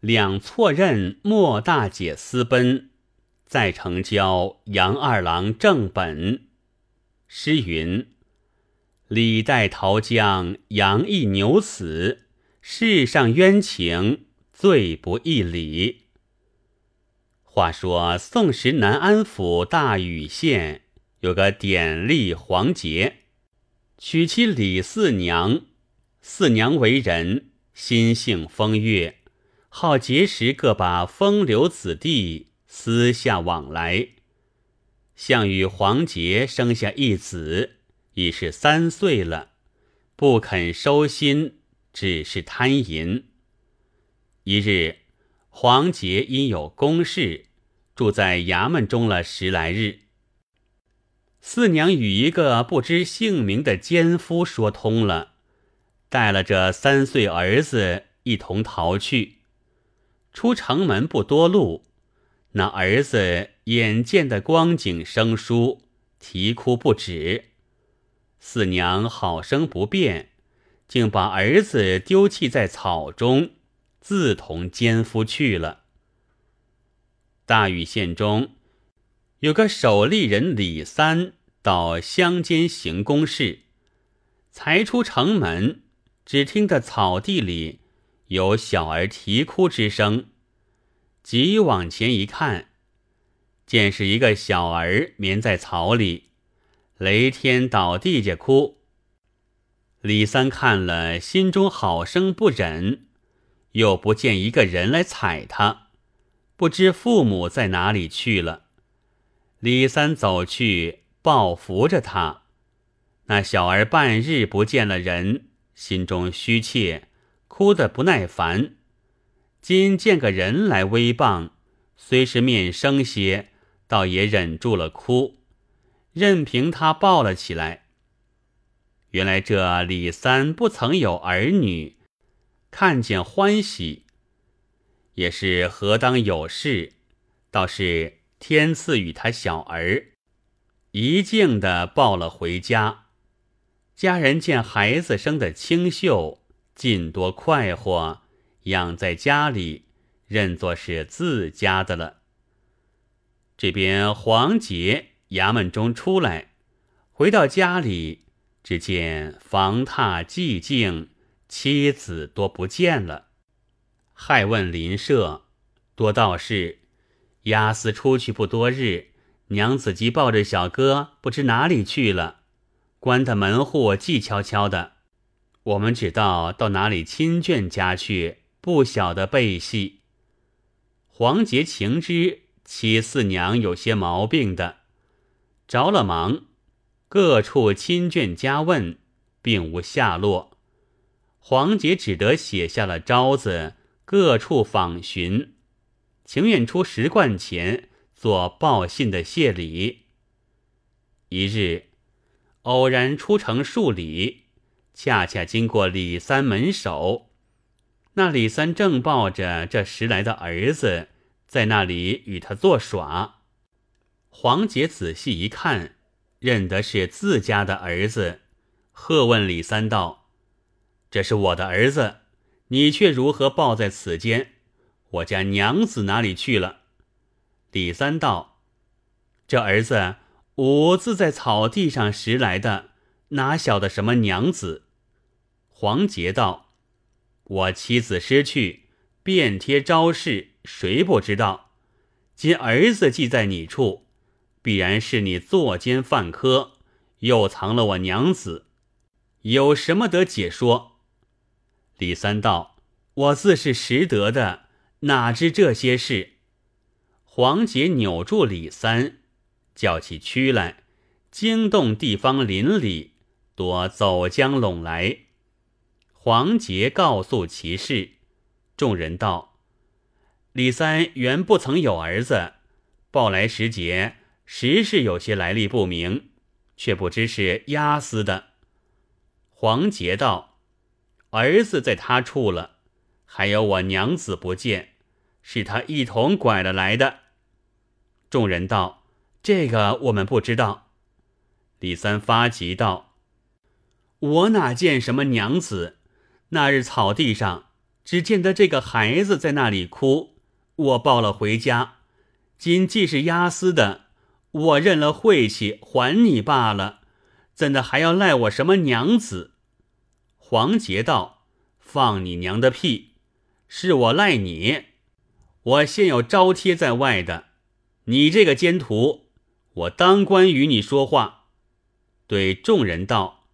两错任莫大姐私奔，再成交杨二郎正本。诗云：“李代桃僵，杨亦牛死。世上冤情，最不义理。”话说宋时南安府大禹县有个典吏黄杰，娶妻李四娘。四娘为人心性风月。好结识各把风流子弟，私下往来。项羽黄杰生下一子，已是三岁了，不肯收心，只是贪淫。一日，黄杰因有公事，住在衙门中了十来日。四娘与一个不知姓名的奸夫说通了，带了这三岁儿子一同逃去。出城门不多路，那儿子眼见的光景生疏，啼哭不止。四娘好生不便，竟把儿子丢弃在草中，自同奸夫去了。大禹县中有个守吏人李三到乡间行公事，才出城门，只听得草地里。有小儿啼哭之声，急往前一看，见是一个小儿眠在草里，雷天倒地下哭。李三看了，心中好生不忍，又不见一个人来踩他，不知父母在哪里去了。李三走去抱扶着他，那小儿半日不见了人，心中虚怯。哭得不耐烦，今见个人来威棒，虽是面生些，倒也忍住了哭，任凭他抱了起来。原来这李三不曾有儿女，看见欢喜，也是何当有事，倒是天赐予他小儿，一径的抱了回家。家人见孩子生得清秀。尽多快活，养在家里，认作是自家的了。这边黄杰衙门中出来，回到家里，只见房榻寂静，妻子多不见了。害问邻舍，多道是押司出去不多日，娘子即抱着小哥，不知哪里去了，关的门户寂悄悄的。我们只道到哪里亲眷家去，不晓得背戏。黄杰情知七四娘有些毛病的，着了忙，各处亲眷家问，并无下落。黄杰只得写下了招子，各处访寻，情愿出十贯钱做报信的谢礼。一日，偶然出城数里。恰恰经过李三门首，那李三正抱着这拾来的儿子在那里与他作耍。黄杰仔细一看，认得是自家的儿子，喝问李三道：“这是我的儿子，你却如何抱在此间？我家娘子哪里去了？”李三道：“这儿子我自在草地上拾来的，哪晓得什么娘子？”黄杰道：“我妻子失去，遍贴招式，谁不知道？今儿子既在你处，必然是你作奸犯科，又藏了我娘子，有什么得解说？”李三道：“我自是识得的，哪知这些事？”黄杰扭住李三，叫起屈来，惊动地方邻里，多走江拢来。黄杰告诉其事，众人道：“李三原不曾有儿子，报来时节，实是有些来历不明，却不知是押司的。”黄杰道：“儿子在他处了，还有我娘子不见，是他一同拐了来的。”众人道：“这个我们不知道。”李三发急道：“我哪见什么娘子？”那日草地上只见得这个孩子在那里哭，我抱了回家。今既是押司的，我认了晦气，还你罢了。怎的还要赖我什么娘子？”黄杰道：“放你娘的屁！是我赖你。我现有招贴在外的，你这个奸徒，我当官与你说话。”对众人道：“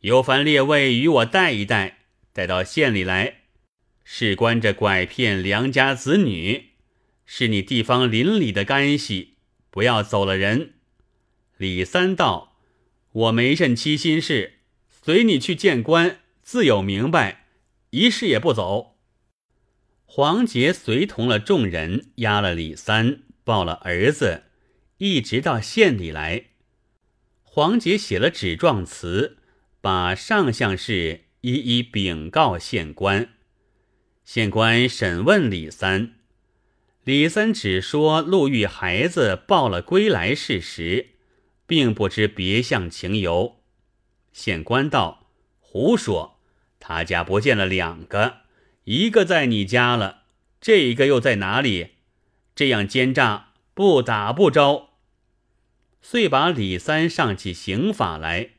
有凡列位与我带一带，带到县里来。事关这拐骗良家子女，是你地方邻里的干系，不要走了人。”李三道：“我没甚七心事。”随你去见官，自有明白，一事也不走。黄杰随同了众人，押了李三，抱了儿子，一直到县里来。黄杰写了纸状词，把上项事一一禀告县官。县官审问李三，李三只说陆玉孩子抱了归来事实，并不知别项情由。县官道：“胡说！他家不见了两个，一个在你家了，这一个又在哪里？这样奸诈，不打不招。”遂把李三上起刑法来，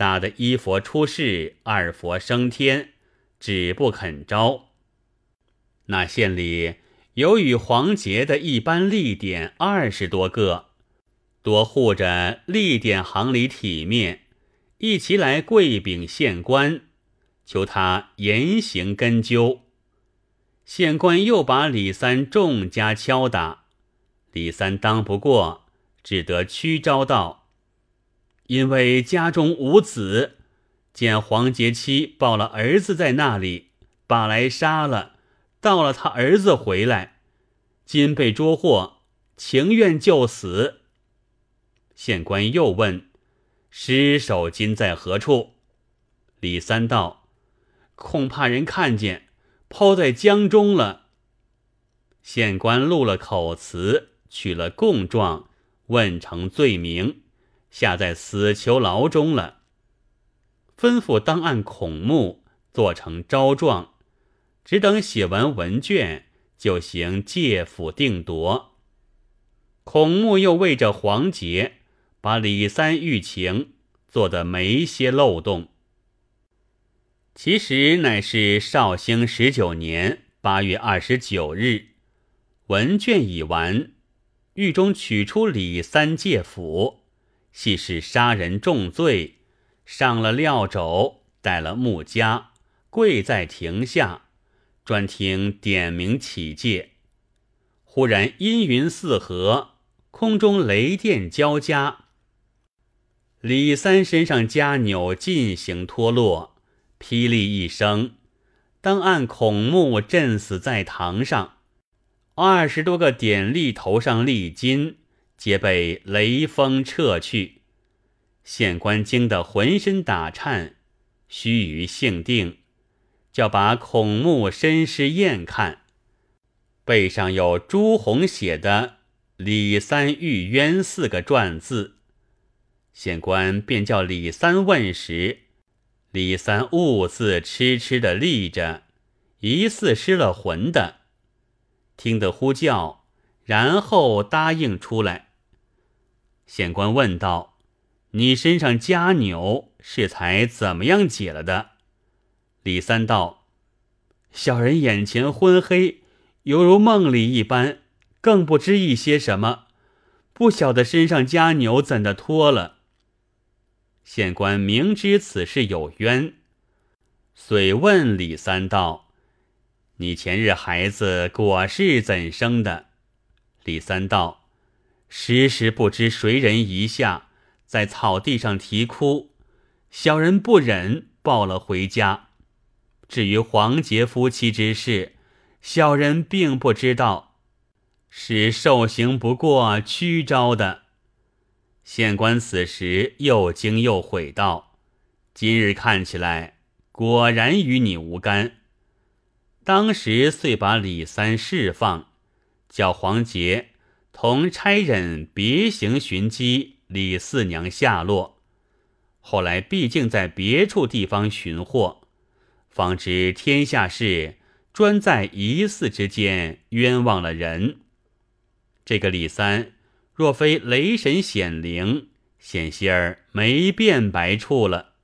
打得一佛出世，二佛升天，只不肯招。那县里有与黄杰的一般立典二十多个，多护着立典行里体面。一齐来跪禀县官，求他严刑根究。县官又把李三重加敲打，李三当不过，只得屈招道：“因为家中无子，见黄杰妻抱了儿子在那里，把来杀了，到了他儿子回来，今被捉获，情愿就死。”县官又问。尸首今在何处？李三道：“恐怕人看见，抛在江中了。”县官录了口词，取了供状，问成罪名，下在死囚牢中了。吩咐当按孔目做成招状，只等写完文卷，就行借府定夺。孔目又为着黄杰。把李三狱情做得没些漏洞。其实乃是绍兴十九年八月二十九日，文卷已完，狱中取出李三借府，系是杀人重罪，上了料肘，带了木枷，跪在庭下，专听点名起戒。忽然阴云四合，空中雷电交加。李三身上枷纽尽行脱落，霹雳一声，当按孔目震死在堂上。二十多个典吏头上立金，皆被雷风撤去。县官惊得浑身打颤，须臾性定，叫把孔目身尸验看，背上有朱红写的“李三遇冤”四个篆字。县官便叫李三问时，李三兀自痴痴的立着，疑似失了魂的。听得呼叫，然后答应出来。县官问道：“你身上枷纽是才怎么样解了的？”李三道：“小人眼前昏黑，犹如梦里一般，更不知一些什么，不晓得身上枷纽怎的脱了。”县官明知此事有冤，遂问李三道：“你前日孩子果是怎生的？”李三道：“时时不知谁人遗下，在草地上啼哭，小人不忍，抱了回家。至于黄杰夫妻之事，小人并不知道，是受刑不过屈招的。”县官此时又惊又悔道：“今日看起来，果然与你无干。”当时遂把李三释放，叫黄杰同差人别行寻机李四娘下落。后来毕竟在别处地方寻获，方知天下事专在一寺之间冤枉了人。这个李三若非雷神显灵，险些儿没变白处了。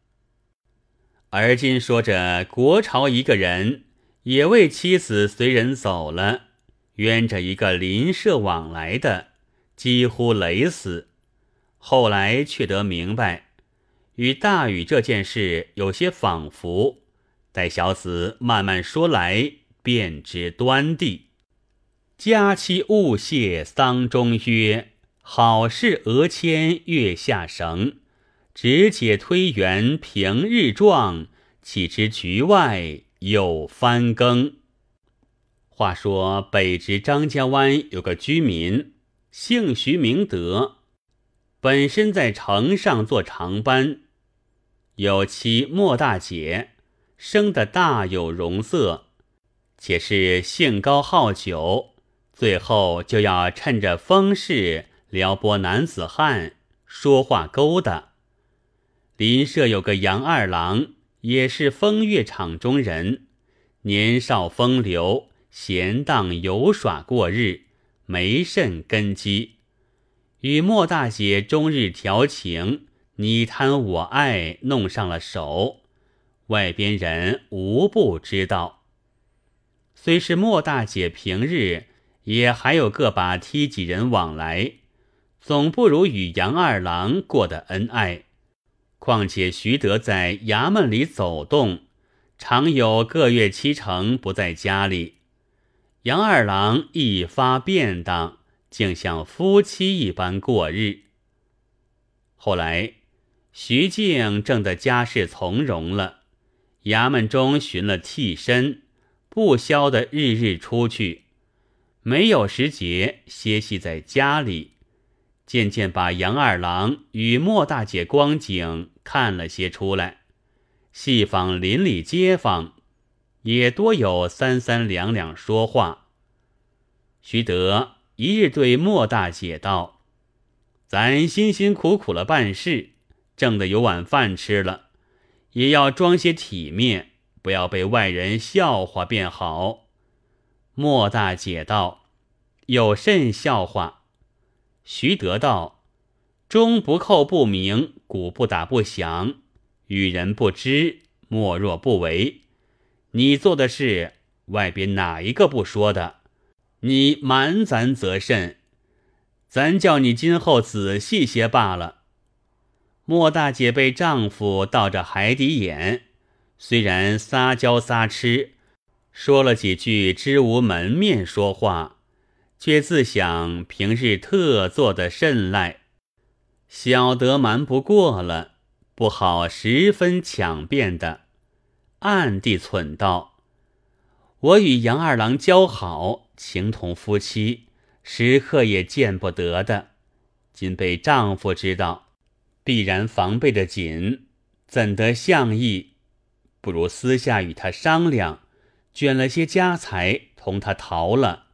而今说着国朝一个人也为妻子随人走了，冤着一个邻舍往来的，几乎累死。后来却得明白，与大禹这件事有些仿佛。待小子慢慢说来，便知端地。佳期勿谢丧中约，好事额签月下绳。直解推圆平日状，岂知局外有翻更。话说北直张家湾有个居民，姓徐明德，本身在城上做长班，有妻莫大姐，生得大有容色，且是性高好酒。最后就要趁着风势撩拨男子汉，说话勾搭。邻舍有个杨二郎，也是风月场中人，年少风流，闲荡游耍过日，没甚根基。与莫大姐终日调情，你贪我爱，弄上了手，外边人无不知道。虽是莫大姐平日。也还有个把梯几人往来，总不如与杨二郎过得恩爱。况且徐德在衙门里走动，常有个月七成不在家里。杨二郎一发便当，竟像夫妻一般过日。后来，徐静正的家事从容了，衙门中寻了替身，不消的日日出去。没有时节歇息在家里，渐渐把杨二郎与莫大姐光景看了些出来。细访邻里街坊，也多有三三两两说话。徐德一日对莫大姐道：“咱辛辛苦苦了办事，挣得有碗饭吃了，也要装些体面，不要被外人笑话便好。”莫大姐道：“有甚笑话？”徐德道：“钟不叩不鸣，鼓不打不响，与人不知，莫若不为。你做的事，外边哪一个不说的？你瞒咱则甚？咱叫你今后仔细些罢了。”莫大姐被丈夫倒着海底眼，虽然撒娇撒痴。说了几句，知无门面说话，却自想平日特做的甚赖，晓得瞒不过了，不好十分抢辩的，暗地忖道：“我与杨二郎交好，情同夫妻，时刻也见不得的。今被丈夫知道，必然防备的紧，怎得相意？不如私下与他商量。”卷了些家财，同他逃了，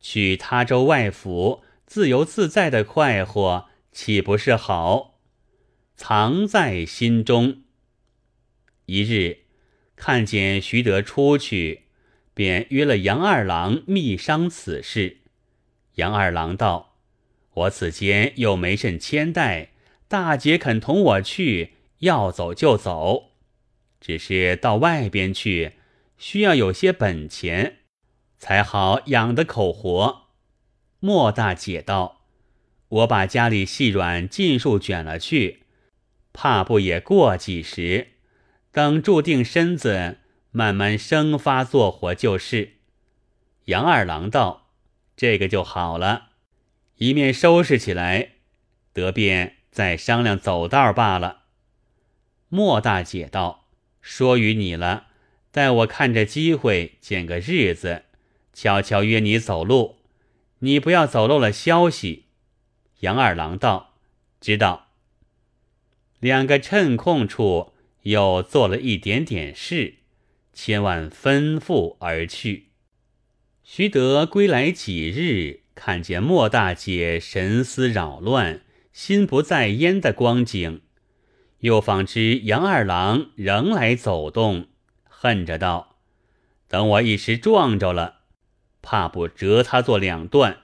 去他州外府，自由自在的快活，岂不是好？藏在心中。一日，看见徐德出去，便约了杨二郎密商此事。杨二郎道：“我此间又没甚牵带，大姐肯同我去，要走就走，只是到外边去。”需要有些本钱，才好养得口活。莫大姐道：“我把家里细软尽数卷了去，怕不也过几时？等注定身子，慢慢生发做活就是。”杨二郎道：“这个就好了，一面收拾起来，得便再商量走道罢了。”莫大姐道：“说与你了。”待我看着机会，见个日子，悄悄约你走路，你不要走漏了消息。杨二郎道：“知道。”两个趁空处又做了一点点事，千万吩咐而去。徐德归来几日，看见莫大姐神思扰乱、心不在焉的光景，又方知杨二郎仍来走动。恨着道：“等我一时撞着了，怕不折他做两段。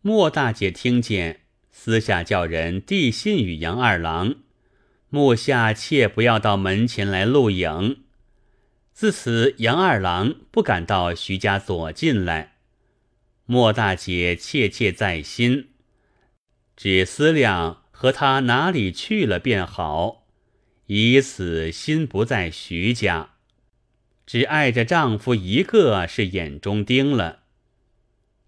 莫大姐听见，私下叫人递信与杨二郎，目下切不要到门前来录影。自此，杨二郎不敢到徐家左近来。莫大姐切切在心，只思量和他哪里去了便好，以此心不在徐家。只爱着丈夫一个是眼中钉了。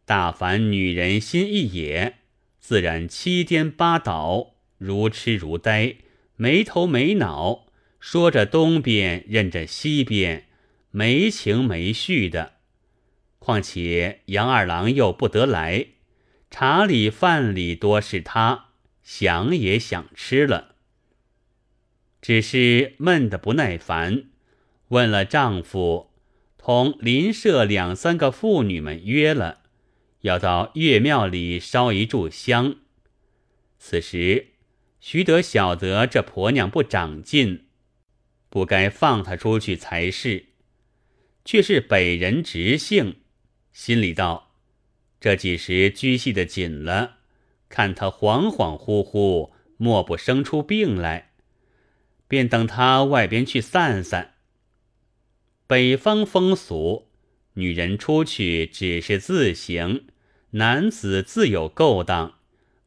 大凡女人心一野，自然七颠八倒，如痴如呆，没头没脑，说着东边认着西边，没情没绪的。况且杨二郎又不得来，茶里饭里多是他，想也想吃了，只是闷得不耐烦。问了丈夫，同邻舍两三个妇女们约了，要到岳庙里烧一炷香。此时徐德晓得这婆娘不长进，不该放她出去才是，却是北人直性，心里道：这几时拘系的紧了，看她恍恍惚惚，莫不生出病来，便等她外边去散散。北方风俗，女人出去只是自行，男子自有勾当，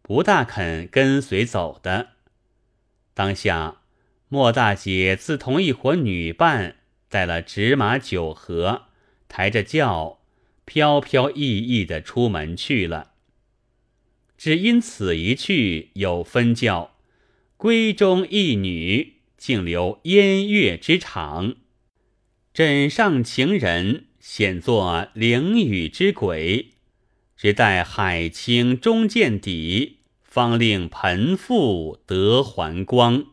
不大肯跟随走的。当下，莫大姐自同一伙女伴带了纸马酒盒，抬着轿，飘飘逸逸的出门去了。只因此一去，有分教，闺中一女，竟留烟月之场。枕上情人显作灵雨之鬼，只待海清终见底，方令盆腹得还光。